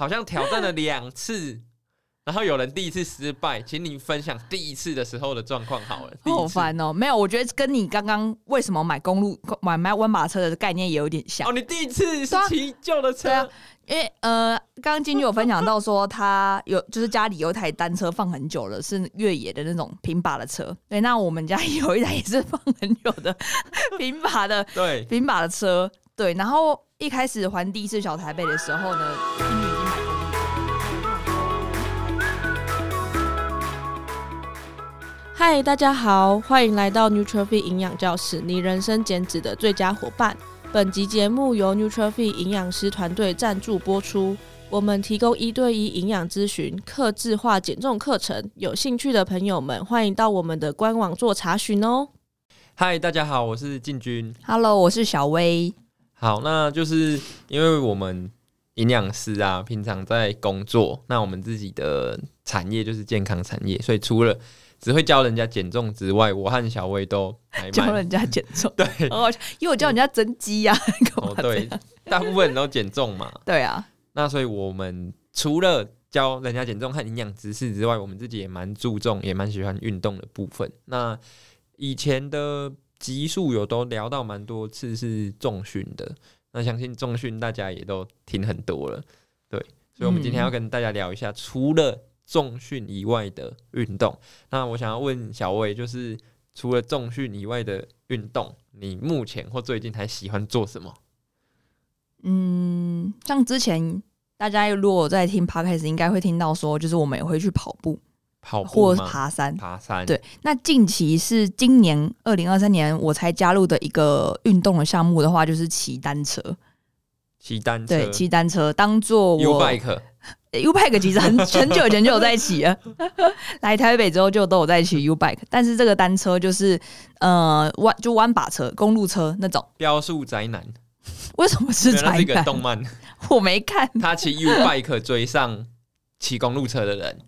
好像挑战了两次。然后有人第一次失败，请你分享第一次的时候的状况好了。好烦哦，没有，我觉得跟你刚刚为什么买公路买买温马车的概念也有点像。哦，你第一次是骑旧的车？对啊，因为呃，刚刚金句有分享到说他有就是家里有一台单车放很久了，是越野的那种平把的车。对，那我们家有一台也是放很久的 平把的，对，平把的车。对，然后一开始还第一次小台北的时候呢。嗨，大家好，欢迎来到 Nutrify 营养教室，你人生减脂的最佳伙伴。本集节目由 Nutrify 营养师团队赞助播出。我们提供一对一营养咨询、客制化减重课程，有兴趣的朋友们欢迎到我们的官网做查询哦。嗨，大家好，我是进军。Hello，我是小薇。好，那就是因为我们营养师啊，平常在工作，那我们自己的产业就是健康产业，所以除了只会教人家减重之外，我和小薇都还教人家减重。对，哦，因为我教人家增肌呀。哦，对，大部分人都减重嘛。对啊，那所以我们除了教人家减重和营养知识之外，我们自己也蛮注重，也蛮喜欢运动的部分。那以前的集数有都聊到蛮多次是重训的，那相信重训大家也都听很多了。对，所以我们今天要跟大家聊一下，嗯、除了重训以外的运动，那我想要问小魏，就是除了重训以外的运动，你目前或最近还喜欢做什么？嗯，像之前大家如果在听 Podcast，应该会听到说，就是我们也会去跑步、跑步或爬山、爬山。对，那近期是今年二零二三年我才加入的一个运动的项目的话，就是骑单车。骑单车，对，骑单车当做我 U-bike。U-bike 其实很很久以前就有在骑了，来台北之后就都有在骑 U-bike，但是这个单车就是呃弯就弯把车，公路车那种。标速宅男，为什么是宅男？是一个动漫，我没看。他骑 U-bike 追上骑公路车的人，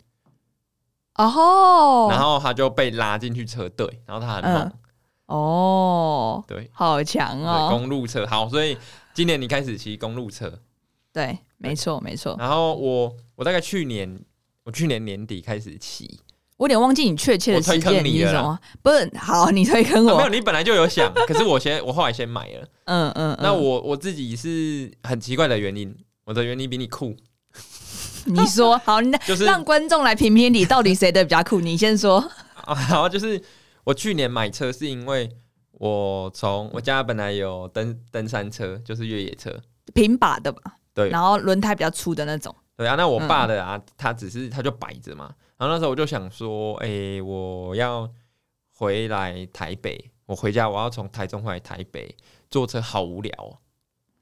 哦，然后他就被拉进去车队，然后他很猛。嗯、哦，对，好强哦，公路车。好，所以今年你开始骑公路车，对。没错，没错。然后我我大概去年我去年年底开始骑，我有点忘记你确切的时间你是什么？不是，好，你推坑我。啊、没有，你本来就有想，可是我先我后来先买了。嗯嗯。那我我自己是很奇怪的原因，我的原因比你酷。你说好，那 就是让观众来评评理到底谁的比较酷。你先说。然后就是我去年买车是因为我从我家本来有登登山车，就是越野车，平把的吧。对，然后轮胎比较粗的那种。对啊，那我爸的啊，嗯、他只是他就摆着嘛。然后那时候我就想说，哎、欸，我要回来台北，我回家我要从台中回来台北，坐车好无聊，哦，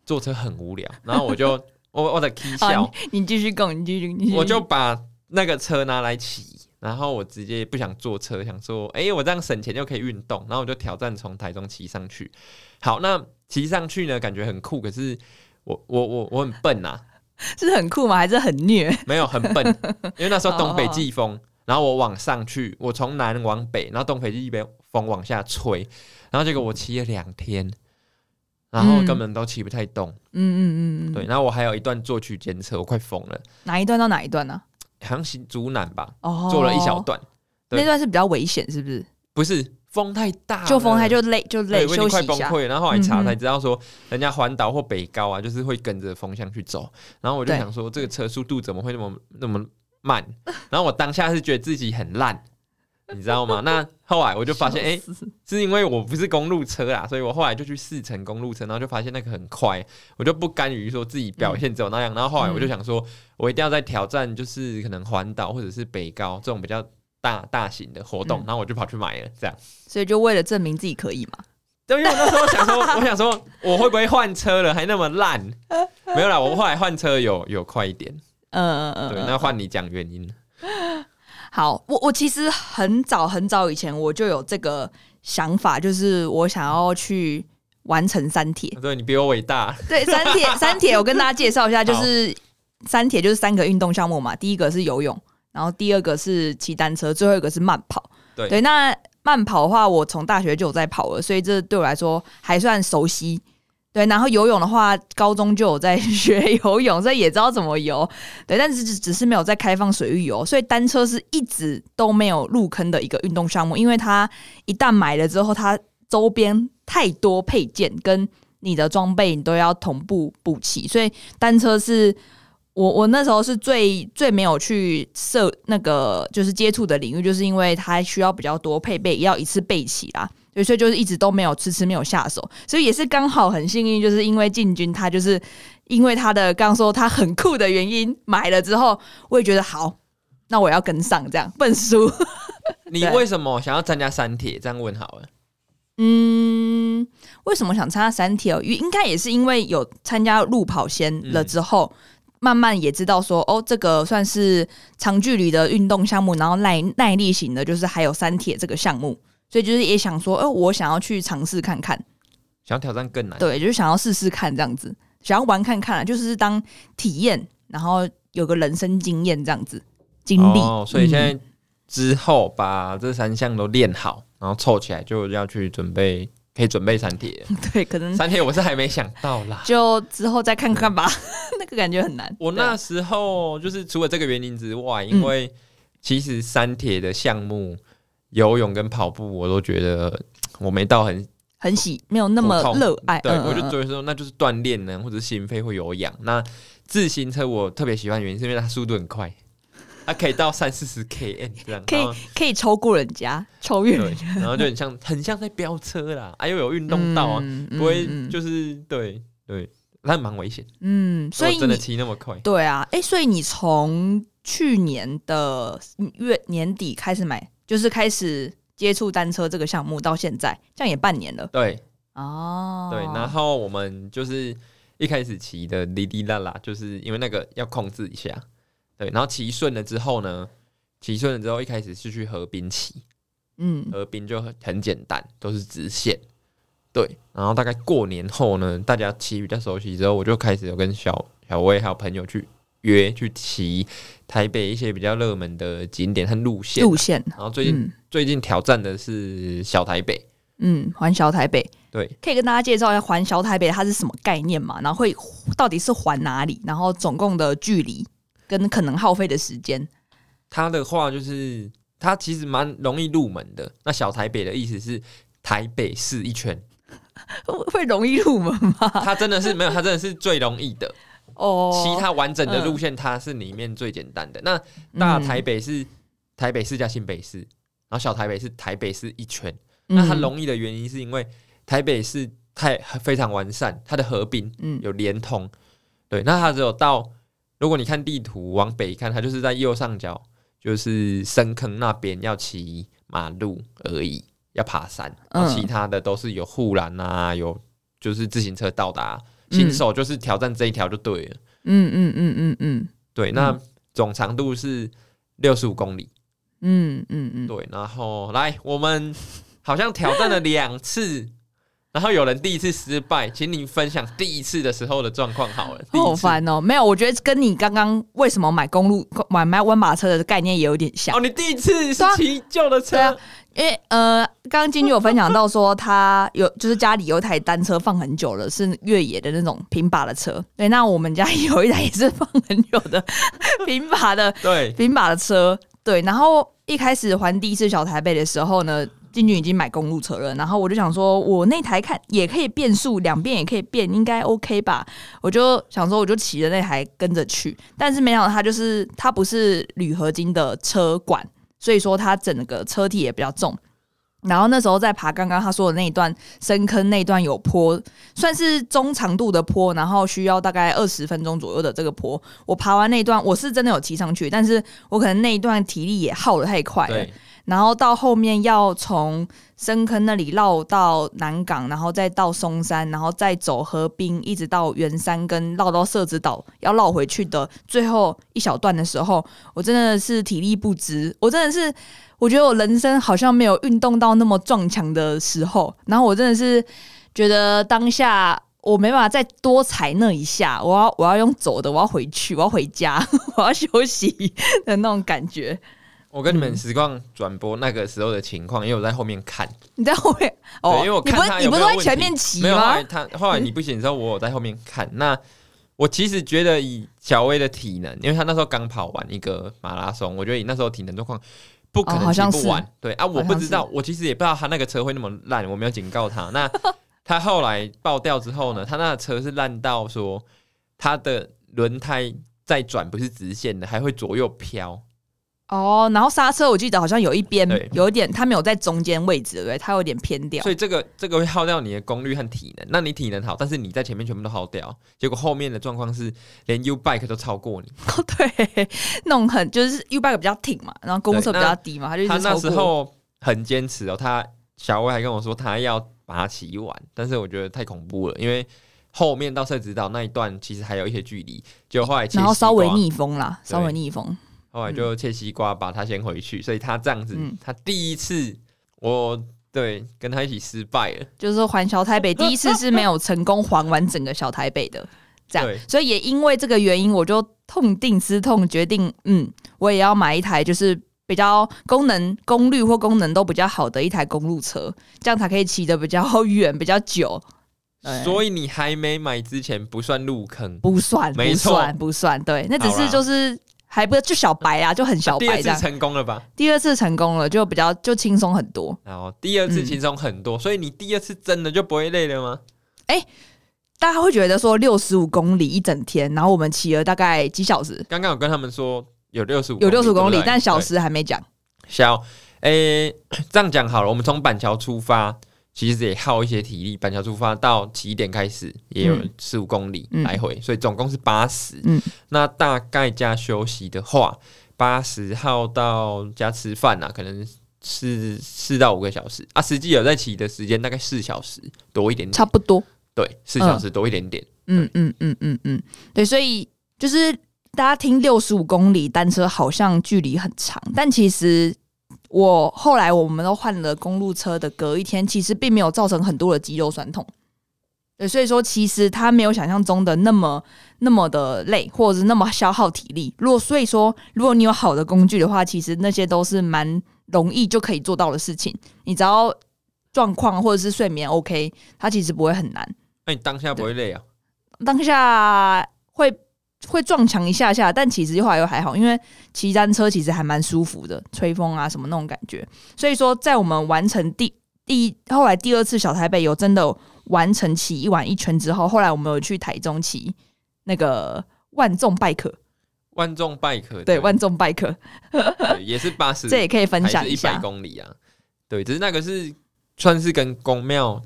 坐车很无聊。然后我就 我我的 K 笑，你继续讲，你继续，你继续。我就把那个车拿来骑，然后我直接不想坐车，想说，哎、欸，我这样省钱又可以运动。然后我就挑战从台中骑上去。好，那骑上去呢，感觉很酷，可是。我我我我很笨呐、啊，是很酷吗？还是很虐？没有很笨，因为那时候东北季风，然后我往上去，我从南往北，然后东北季风往下吹，然后结果我骑了两天，然后根本都骑不太动。嗯嗯嗯对，然后我还有一段坐区间车，我快疯了。哪一段到哪一段呢、啊？好像是竹南吧。哦，做了一小段，那段是比较危险，是不是？不是。风太大，就风太就累就累，休息。快崩溃，然后后来查才知道说，人家环岛或北高啊，就是会跟着风向去走。然后我就想说，这个车速度怎么会那么那么慢？然后我当下是觉得自己很烂，你知道吗？那后来我就发现，哎、欸，是因为我不是公路车啦，所以我后来就去试乘公路车，然后就发现那个很快，我就不甘于说自己表现只有那样。然后后来我就想说，我一定要再挑战，就是可能环岛或者是北高这种比较。大大型的活动，然后我就跑去买了，这样，所以就为了证明自己可以嘛。对，因为我那时候想说，我想说，我会不会换车了，还那么烂？没有啦，我后来换车有有快一点。嗯嗯嗯，对，那换你讲原因。好，我我其实很早很早以前我就有这个想法，就是我想要去完成三铁。对，你比我伟大。对，三铁三铁，我跟大家介绍一下，就是三铁就是三个运动项目嘛，第一个是游泳。然后第二个是骑单车，最后一个是慢跑。对，对，那慢跑的话，我从大学就有在跑了，所以这对我来说还算熟悉。对，然后游泳的话，高中就有在 学游泳，所以也知道怎么游。对，但是只只是没有在开放水域游，所以单车是一直都没有入坑的一个运动项目，因为它一旦买了之后，它周边太多配件跟你的装备你都要同步补齐，所以单车是我我那时候是最最没有去设那个就是接触的领域，就是因为它需要比较多配备，要一次备齐啦。对，所以就是一直都没有迟迟没有下手，所以也是刚好很幸运，就是因为进军他就是因为他的刚刚说他很酷的原因买了之后，我也觉得好，那我要跟上这样笨叔。你为什么想要参加三铁？这样问好了。嗯，为什么想参加三铁哦？应该也是因为有参加路跑先了之后，嗯、慢慢也知道说哦，这个算是长距离的运动项目，然后耐耐力型的，就是还有三铁这个项目。所以就是也想说，呃，我想要去尝试看看，想要挑战更难，对，就是想要试试看这样子，想要玩看看，就是当体验，然后有个人生经验这样子经历。哦，所以现在之后把这三项都练好，然后凑起来就要去准备，可以准备三铁。对，可能三铁我是还没想到啦，就之后再看看吧。对 那个感觉很难。我那时候就是除了这个原因之外，因为其实三铁的项目。游泳跟跑步，我都觉得我没到很很喜，没有那么热爱。对，我就觉得说那就是锻炼呢，或者心肺会有氧。那自行车我特别喜欢的原因是因为它速度很快，它可以到 三四十 km 这样，可以可以超过人家，超越人家，然后就很像很像在飙车啦，啊又有运动道啊，嗯、不会就是对对，那蛮危险。嗯，所以真的骑那么快？对啊，哎、欸，所以你从去年的月年底开始买。就是开始接触单车这个项目到现在，这样也半年了。对，哦，对，然后我们就是一开始骑的滴滴啦啦，就是因为那个要控制一下，对，然后骑顺了之后呢，骑顺了之后一开始是去河滨骑，嗯，河滨就很很简单，都是直线，对，然后大概过年后呢，大家骑比较熟悉之后，我就开始有跟小小薇还有朋友去。约去骑台北一些比较热门的景点和路线，路线。然后最近、嗯、最近挑战的是小台北，嗯，环小台北。对，可以跟大家介绍一下环小台北它是什么概念嘛？然后会到底是环哪里？然后总共的距离跟可能耗费的时间。它的话就是它其实蛮容易入门的。那小台北的意思是台北市一圈，会容易入门吗？它真的是没有，它真的是最容易的。哦，其他完整的路线它是里面最简单的。那大台北是台北市加新北市，然后小台北是台北市一圈。那它容易的原因是因为台北市太非常完善，它的河滨有连通。对，那它只有到，如果你看地图往北看，它就是在右上角，就是深坑那边要骑马路而已，要爬山。然后其他的都是有护栏啊，有就是自行车到达。新手就是挑战这一条就对了。嗯嗯嗯嗯嗯，对，那总长度是六十五公里。嗯嗯嗯，对，然后来，我们好像挑战了两次，然后有人第一次失败，请你分享第一次的时候的状况好了。好烦哦，没有，我觉得跟你刚刚为什么买公路买买温马车的概念也有点像。哦，你第一次是骑旧的车。因为呃，刚刚金女有分享到说，他有就是家里有一台单车放很久了，是越野的那种平把的车。对，那我们家有一台也是放很久的 平把的，对，平把的车。对，然后一开始还第一次小台北的时候呢，金女已经买公路车了，然后我就想说，我那台看也可以变速，两边也可以变，应该 OK 吧？我就想说，我就骑着那台跟着去，但是没想到它就是它不是铝合金的车管。所以说它整个车体也比较重，然后那时候在爬刚刚他说的那一段深坑那段有坡，算是中长度的坡，然后需要大概二十分钟左右的这个坡。我爬完那段，我是真的有骑上去，但是我可能那一段体力也耗得太快了。然后到后面要从深坑那里绕到南港，然后再到松山，然后再走河滨，一直到圆山跟绕到社子岛，要绕回去的最后一小段的时候，我真的是体力不支。我真的是，我觉得我人生好像没有运动到那么撞墙的时候。然后我真的是觉得当下我没办法再多踩那一下，我要我要用走的，我要回去，我要回家，我要休息的那种感觉。我跟你们实况转播那个时候的情况，因为我在后面看。你在后面哦，因为我看他有没有，你不是在前面骑吗？没 有，后来他后来你不行之后，我有在后面看。那我其实觉得以小威的体能，因为他那时候刚跑完一个马拉松，我觉得以那时候体能状况，不可能骑不完。对啊，我不知道，我其实也不知道他那个车会那么烂，我没有警告他。那 他后来爆掉之后呢，他那个车是烂到说他的轮胎在转不是直线的，还会左右飘。哦，然后刹车我记得好像有一边有一点，它没有在中间位置，对不对？它有点偏掉，所以这个这个会耗掉你的功率和体能。那你体能好，但是你在前面全部都耗掉，结果后面的状况是连 U bike 都超过你。哦，对，那种很就是 U bike 比较挺嘛，然后公车比较低嘛，他就他那时候很坚持哦。他小威还跟我说他要把它骑完，但是我觉得太恐怖了，因为后面到社子岛那一段其实还有一些距离，就后来然后稍微逆风啦，稍微逆风。后来就切西瓜把他先回去，所以他这样子，嗯、他第一次我对跟他一起失败了，就是说环小台北第一次是没有成功环完整个小台北的，这样，所以也因为这个原因，我就痛定思痛，决定嗯，我也要买一台就是比较功能、功率或功能都比较好的一台公路车，这样才可以骑得比较远、比较久。所以你还没买之前不算入坑，不算，没错，不算，对，那只是就是。还不就小白啊，就很小白。第二次成功了吧？第二次成功了，就比较就轻松很多。然后第二次轻松很多，嗯、所以你第二次真的就不会累了吗？哎、欸，大家会觉得说六十五公里一整天，然后我们骑了大概几小时？刚刚有跟他们说有六十五，有六十五公里，但小时还没讲。小，哎、欸，这样讲好了，我们从板桥出发。其实也耗一些体力，板桥出发到起点开始也有十五公里来回，嗯、所以总共是八十、嗯。那大概加休息的话，八十耗到加吃饭啊，可能是四到五个小时啊。实际有在骑的时间大概四小时多一点点，差不多。对，四小时多一点点。嗯嗯嗯嗯嗯，对，所以就是大家听六十五公里单车好像距离很长，但其实。我后来我们都换了公路车的，隔一天其实并没有造成很多的肌肉酸痛，对，所以说其实它没有想象中的那么那么的累，或者是那么消耗体力。如果所以说，如果你有好的工具的话，其实那些都是蛮容易就可以做到的事情。你只要状况或者是睡眠 OK，它其实不会很难。那你当下不会累啊？当下会。会撞墙一下下，但其实后来又还好，因为骑单车其实还蛮舒服的，吹风啊什么那种感觉。所以说，在我们完成第第一后来第二次小台北有真的完成骑一晚一圈之后，后来我们有去台中骑那个万众拜客，万众拜客对万众拜可也是八十，这也可以分享一下一百公里啊。对，只是那个是算是跟公庙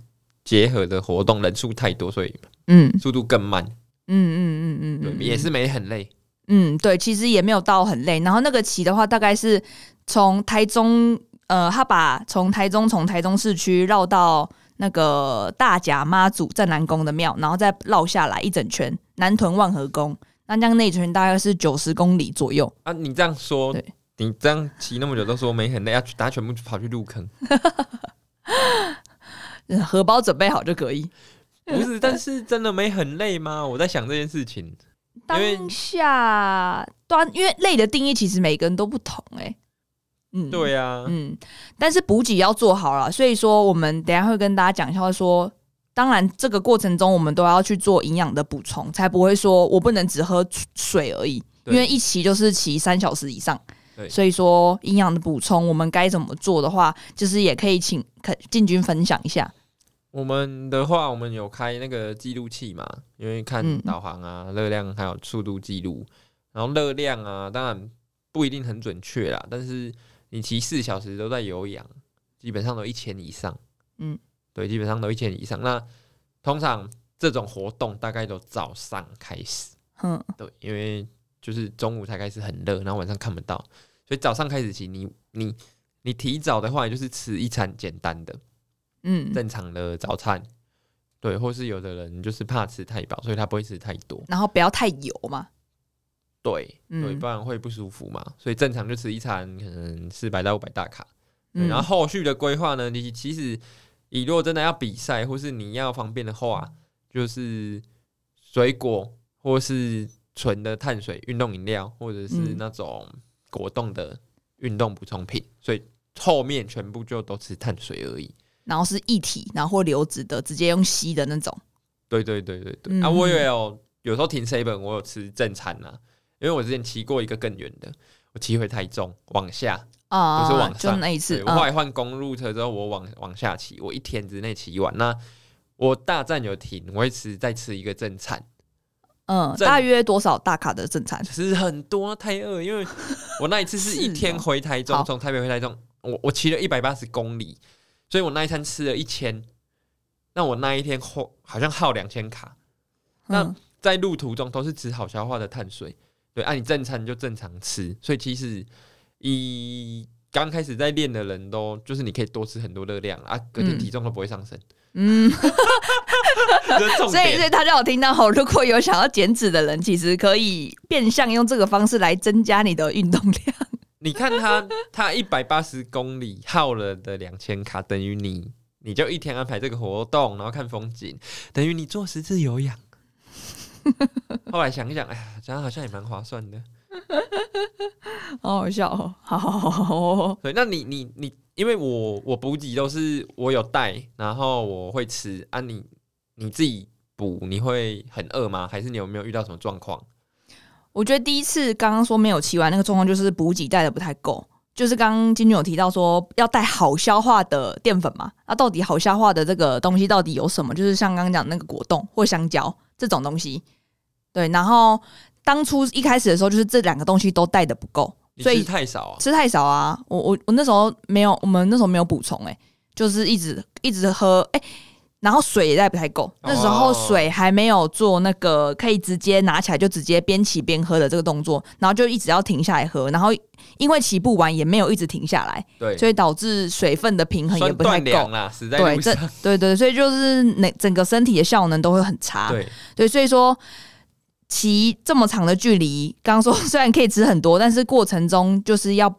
结合的活动，人数太多，所以嗯，速度更慢。嗯嗯嗯嗯嗯，也是没很累。嗯，对，其实也没有到很累。然后那个骑的话，大概是从台中，呃，他把从台中从台中市区绕到那个大甲妈祖镇南宫的庙，然后再绕下来一整圈南屯万和宫。那这样那一圈大概是九十公里左右啊。你这样说，对你这样骑那么久都说没很累，要大家全部跑去入坑，荷包准备好就可以。不是，但是真的没很累吗？我在想这件事情。当下端，因为累的定义其实每个人都不同，欸，嗯，对啊，嗯，但是补给要做好了，所以说我们等一下会跟大家讲一下，说当然这个过程中我们都要去做营养的补充，才不会说我不能只喝水而已，因为一骑就是骑三小时以上，所以说营养的补充我们该怎么做的话，就是也可以请可进军分享一下。我们的话，我们有开那个记录器嘛，因为看导航啊、热量还有速度记录，然后热量啊，当然不一定很准确啦，但是你骑四小时都在有氧，基本上都一千以上，嗯，对，基本上都一千以上。那通常这种活动大概都早上开始，嗯，对，因为就是中午才开始很热，然后晚上看不到，所以早上开始骑，你你你提早的话，就是吃一餐简单的。嗯，正常的早餐，对，或是有的人就是怕吃太饱，所以他不会吃太多，然后不要太油嘛，对，对，不然会不舒服嘛，所以正常就吃一餐，可能四百到五百大卡，然后后续的规划呢，你其实你如果真的要比赛或是你要方便的话，就是水果或是纯的碳水运动饮料，或者是那种果冻的。运动补充品，所以后面全部就都吃碳水而已。然后是液体，然后或流质的，直接用吸的那种。对对对对对。嗯、啊，我也有有时候停 seven，我有吃正餐呐、啊，因为我之前骑过一个更远的，我骑回台中往下啊，不是往上。就那一次，我后来换公路车之后，我往往下骑，我一天之内骑完。那我大站有停，我会吃再吃一个正餐。嗯，大约多少大卡的正餐？吃很多，太饿，因为我那一次是一天回台中，从、哦、台北回台中，我我骑了一百八十公里。所以我那一餐吃了一千，那我那一天耗好像耗两千卡。嗯、那在路途中都是吃好消化的碳水，对，按、啊、你正餐就正常吃。所以其实以刚开始在练的人都就是你可以多吃很多热量啊，隔天体重都不会上升。嗯，所以所以大家有听到吼，如果有想要减脂的人，其实可以变相用这个方式来增加你的运动量。你看他，他一百八十公里耗了的两千卡，等于你，你就一天安排这个活动，然后看风景，等于你做十次有氧。后来想一想，哎呀，这样好像也蛮划算的，好好笑哦。好好好，对，那你你你，因为我我补给都是我有带，然后我会吃啊你，你你自己补，你会很饿吗？还是你有没有遇到什么状况？我觉得第一次刚刚说没有骑完那个状况，就是补给带的不太够。就是刚刚金君有提到说要带好消化的淀粉嘛，那、啊、到底好消化的这个东西到底有什么？就是像刚刚讲那个果冻或香蕉这种东西。对，然后当初一开始的时候，就是这两个东西都带的不够，所以吃太少啊，吃太少啊。我我我那时候没有，我们那时候没有补充，哎，就是一直一直喝，哎。然后水也带不太够，那时候水还没有做那个可以直接拿起来就直接边骑边喝的这个动作，然后就一直要停下来喝，然后因为骑不完也没有一直停下来，对，所以导致水分的平衡也不太够。啦，死在对，这对对，所以就是那整个身体的效能都会很差，对。对，所以说骑这么长的距离，刚刚说 虽然可以吃很多，但是过程中就是要。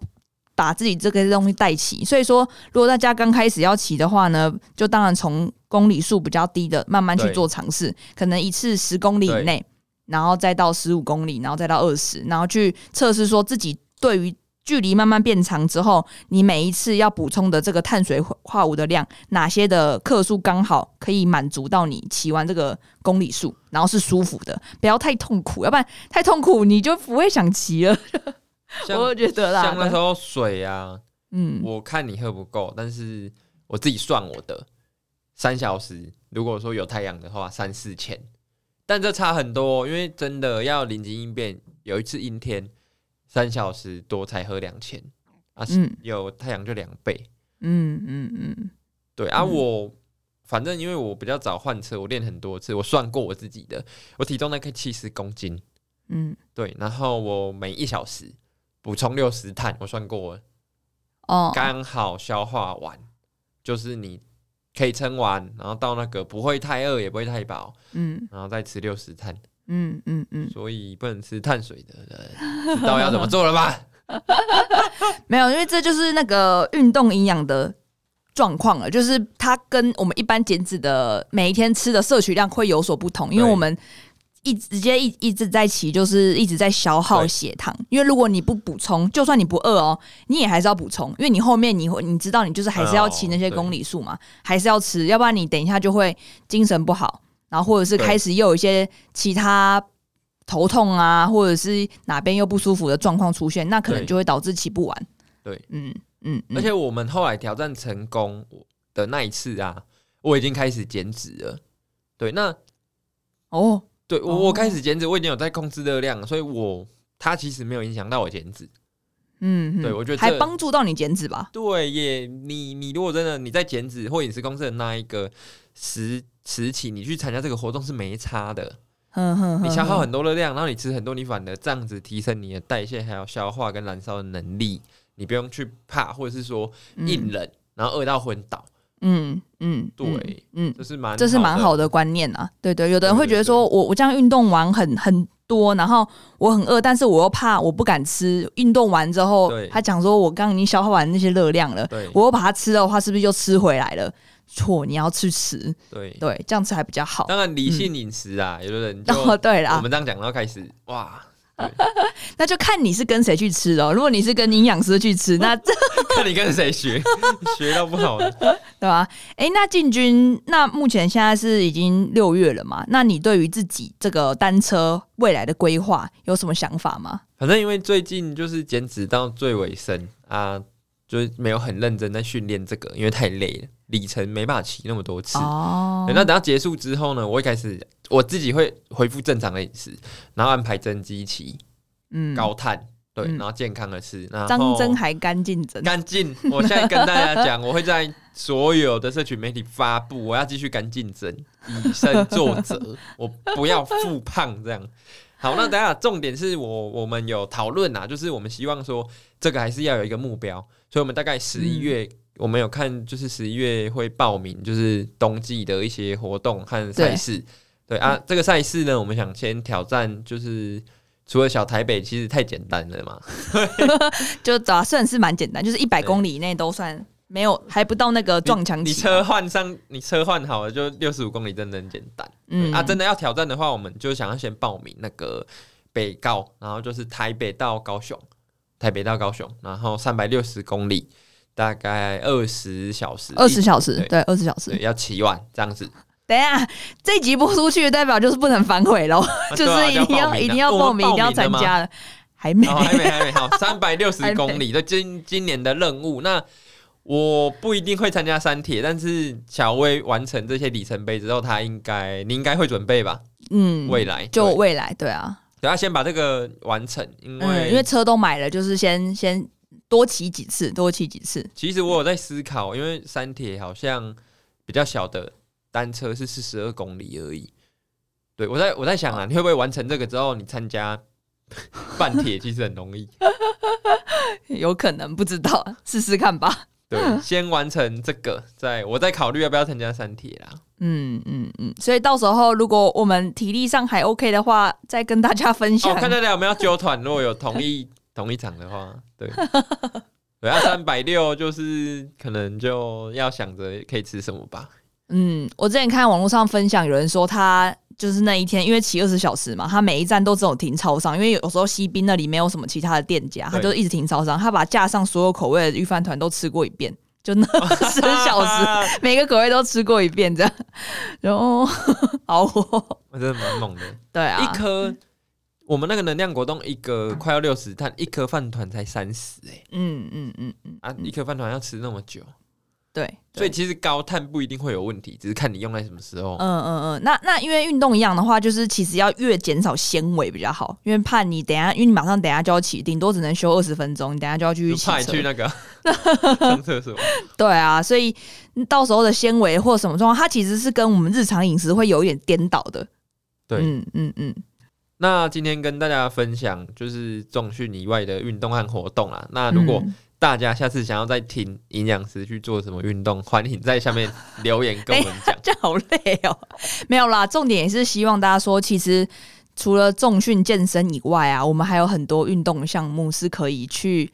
把自己这个东西带齐，所以说，如果大家刚开始要骑的话呢，就当然从公里数比较低的慢慢去做尝试，可能一次十公里以内，然后再到十五公里，然后再到二十，然后去测试说自己对于距离慢慢变长之后，你每一次要补充的这个碳水化合物的量，哪些的克数刚好可以满足到你骑完这个公里数，然后是舒服的，不要太痛苦，要不然太痛苦你就不会想骑了。我觉得啦，像那时候水啊，嗯，我看你喝不够，但是我自己算我的三小时，如果说有太阳的话，三四千，但这差很多，因为真的要临机应变，有一次阴天，三小时多才喝两千啊，有太阳就两倍，嗯嗯嗯，对啊，我反正因为我比较早换车，我练很多次，我算过我自己的，我体重大概七十公斤，嗯，对，然后我每一小时。补充六十碳，我算过了，哦，刚好消化完，就是你可以撑完，然后到那个不会太饿，也不会太饱，嗯，然后再吃六十碳，嗯嗯嗯，所以不能吃碳水的人，知道要怎么做了吧？没有，因为这就是那个运动营养的状况了，就是它跟我们一般减脂的每一天吃的摄取量会有所不同，因为我们。一直接一一直在骑，就是一直在消耗血糖。因为如果你不补充，就算你不饿哦，你也还是要补充。因为你后面你会你知道，你就是还是要骑那些公里数嘛，还是要吃，要不然你等一下就会精神不好，然后或者是开始又有一些其他头痛啊，或者是哪边又不舒服的状况出现，那可能就会导致骑不完。对，嗯嗯。而且我们后来挑战成功的那一次啊，我已经开始减脂了。对，那哦。对我，我开始减脂，我已经有在控制热量，所以我它其实没有影响到我减脂。嗯，对，我觉得还帮助到你减脂吧？对耶，你你如果真的你在减脂或饮食公司的那一个时时期，你去参加这个活动是没差的。嗯哼，你消耗很多热量，然后你吃很多，你反而这样子提升你的代谢，还有消化跟燃烧的能力，你不用去怕，或者是说硬忍，然后饿到昏倒。嗯嗯，对，嗯，这是蛮这是蛮好的观念啊。对对，有的人会觉得说我我这样运动完很很多，然后我很饿，但是我又怕我不敢吃。运动完之后，他讲说我刚刚已经消耗完那些热量了，我又把它吃的话，是不是又吃回来了？错，你要去吃，对对，这样吃还比较好。当然理性饮食啊，有的人就对啦，我们这样讲，然后开始哇，那就看你是跟谁去吃哦。如果你是跟营养师去吃，那 看你跟谁学，学到不好的，对吧？哎，那进军，那目前现在是已经六月了嘛？那你对于自己这个单车未来的规划有什么想法吗？反正因为最近就是减脂到最尾声啊，就是没有很认真在训练这个，因为太累了，里程没办法骑那么多次。哦，那等到结束之后呢，我一开始我自己会恢复正常的饮食，然后安排增肌期。嗯，高碳对，然后健康的吃，然后张真还干净整干净。我现在跟大家讲，我会在所有的社群媒体发布，我要继续干净整，以身作则，我不要复胖这样。好，那等下重点是我我们有讨论啊，就是我们希望说这个还是要有一个目标，所以我们大概十一月、嗯、我们有看，就是十一月会报名，就是冬季的一些活动和赛事。对，对啊，嗯、这个赛事呢，我们想先挑战就是。除了小台北，其实太简单了嘛，就咋算是蛮简单，就是一百公里以内都算没有，还不到那个撞墙。你车换上，你车换好了，就六十五公里，真的很简单。嗯啊，真的要挑战的话，我们就想要先报名那个北高，然后就是台北到高雄，台北到高雄，然后三百六十公里，大概二十小时，二十小时，对，二十小时要骑完这样子。等一下，这集播出去的代表就是不能反悔喽，就是一定要一定要报名，一定要参加了。还没，还没，还没。好，三百六十公里的今今年的任务。那我不一定会参加三铁，但是小薇完成这些里程碑之后，他应该你应该会准备吧？嗯，未来就未来，对啊。等下先把这个完成，因为因为车都买了，就是先先多骑几次，多骑几次。其实我有在思考，因为三铁好像比较小的。单车是四十二公里而已，对，我在我在想啊，你会不会完成这个之后，你参加 半铁其实很容易，有可能不知道，试试看吧。对，先完成这个，再我再考虑要不要参加三铁啦。嗯嗯嗯，所以到时候如果我们体力上还 OK 的话，再跟大家分享。哦，看大家有没有揪团，如果有同一 同一场的话，对，对，要三百六就是可能就要想着可以吃什么吧。嗯，我之前看网络上分享，有人说他就是那一天，因为骑二十小时嘛，他每一站都只有停超商，因为有时候西滨那里没有什么其他的店家，他就一直停超商，他把架上所有口味的御饭团都吃过一遍，就那 十小时，每个口味都吃过一遍，这样，然后 好火，我真的蛮猛的，对啊，一颗我们那个能量果冻一个快要六十，但一颗饭团才三十，哎，嗯嗯嗯嗯，啊，一颗饭团要吃那么久。对，所以其实高碳不一定会有问题，只是看你用在什么时候。嗯嗯嗯，那那因为运动一样的话，就是其实要越减少纤维比较好，因为怕你等下，因为你马上等下就要起，顶多只能休二十分钟，你等下就要继续。怕你去那个 上厕所。对啊，所以到时候的纤维或什么状况，它其实是跟我们日常饮食会有一点颠倒的。对，嗯嗯嗯。那今天跟大家分享就是重训以外的运动和活动啦。那如果、嗯大家下次想要再听营养师去做什么运动，欢迎在下面留言跟我们讲。这好累哦，没有啦，重点也是希望大家说，其实除了重训健身以外啊，我们还有很多运动项目是可以去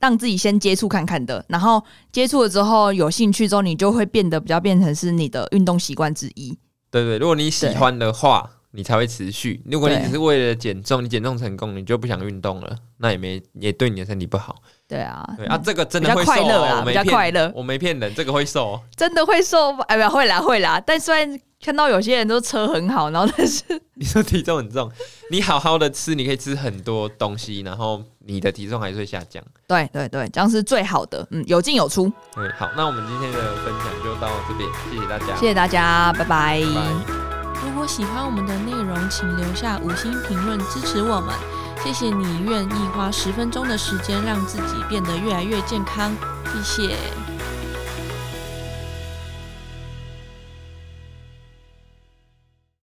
让自己先接触看看的。然后接触了之后，有兴趣之后，你就会变得比较变成是你的运动习惯之一。对对，如果你喜欢的话。你才会持续。如果你只是为了减重，你减重成功，你就不想运动了，那也没也对你的身体不好。对啊，对啊，这个真的会快乐啊，比较快乐，我没骗人，这个会瘦，真的会瘦。哎，不，会啦，会啦。但虽然看到有些人都车很好，然后但是 你说体重很重，你好好的吃，你可以吃很多东西，然后你的体重还是会下降。对对对，这样是最好的。嗯，有进有出。对，好，那我们今天的分享就到这边，谢谢大家，谢谢大家，拜拜。拜拜。喜欢我们的内容，请留下五星评论支持我们。谢谢你愿意花十分钟的时间让自己变得越来越健康，谢谢。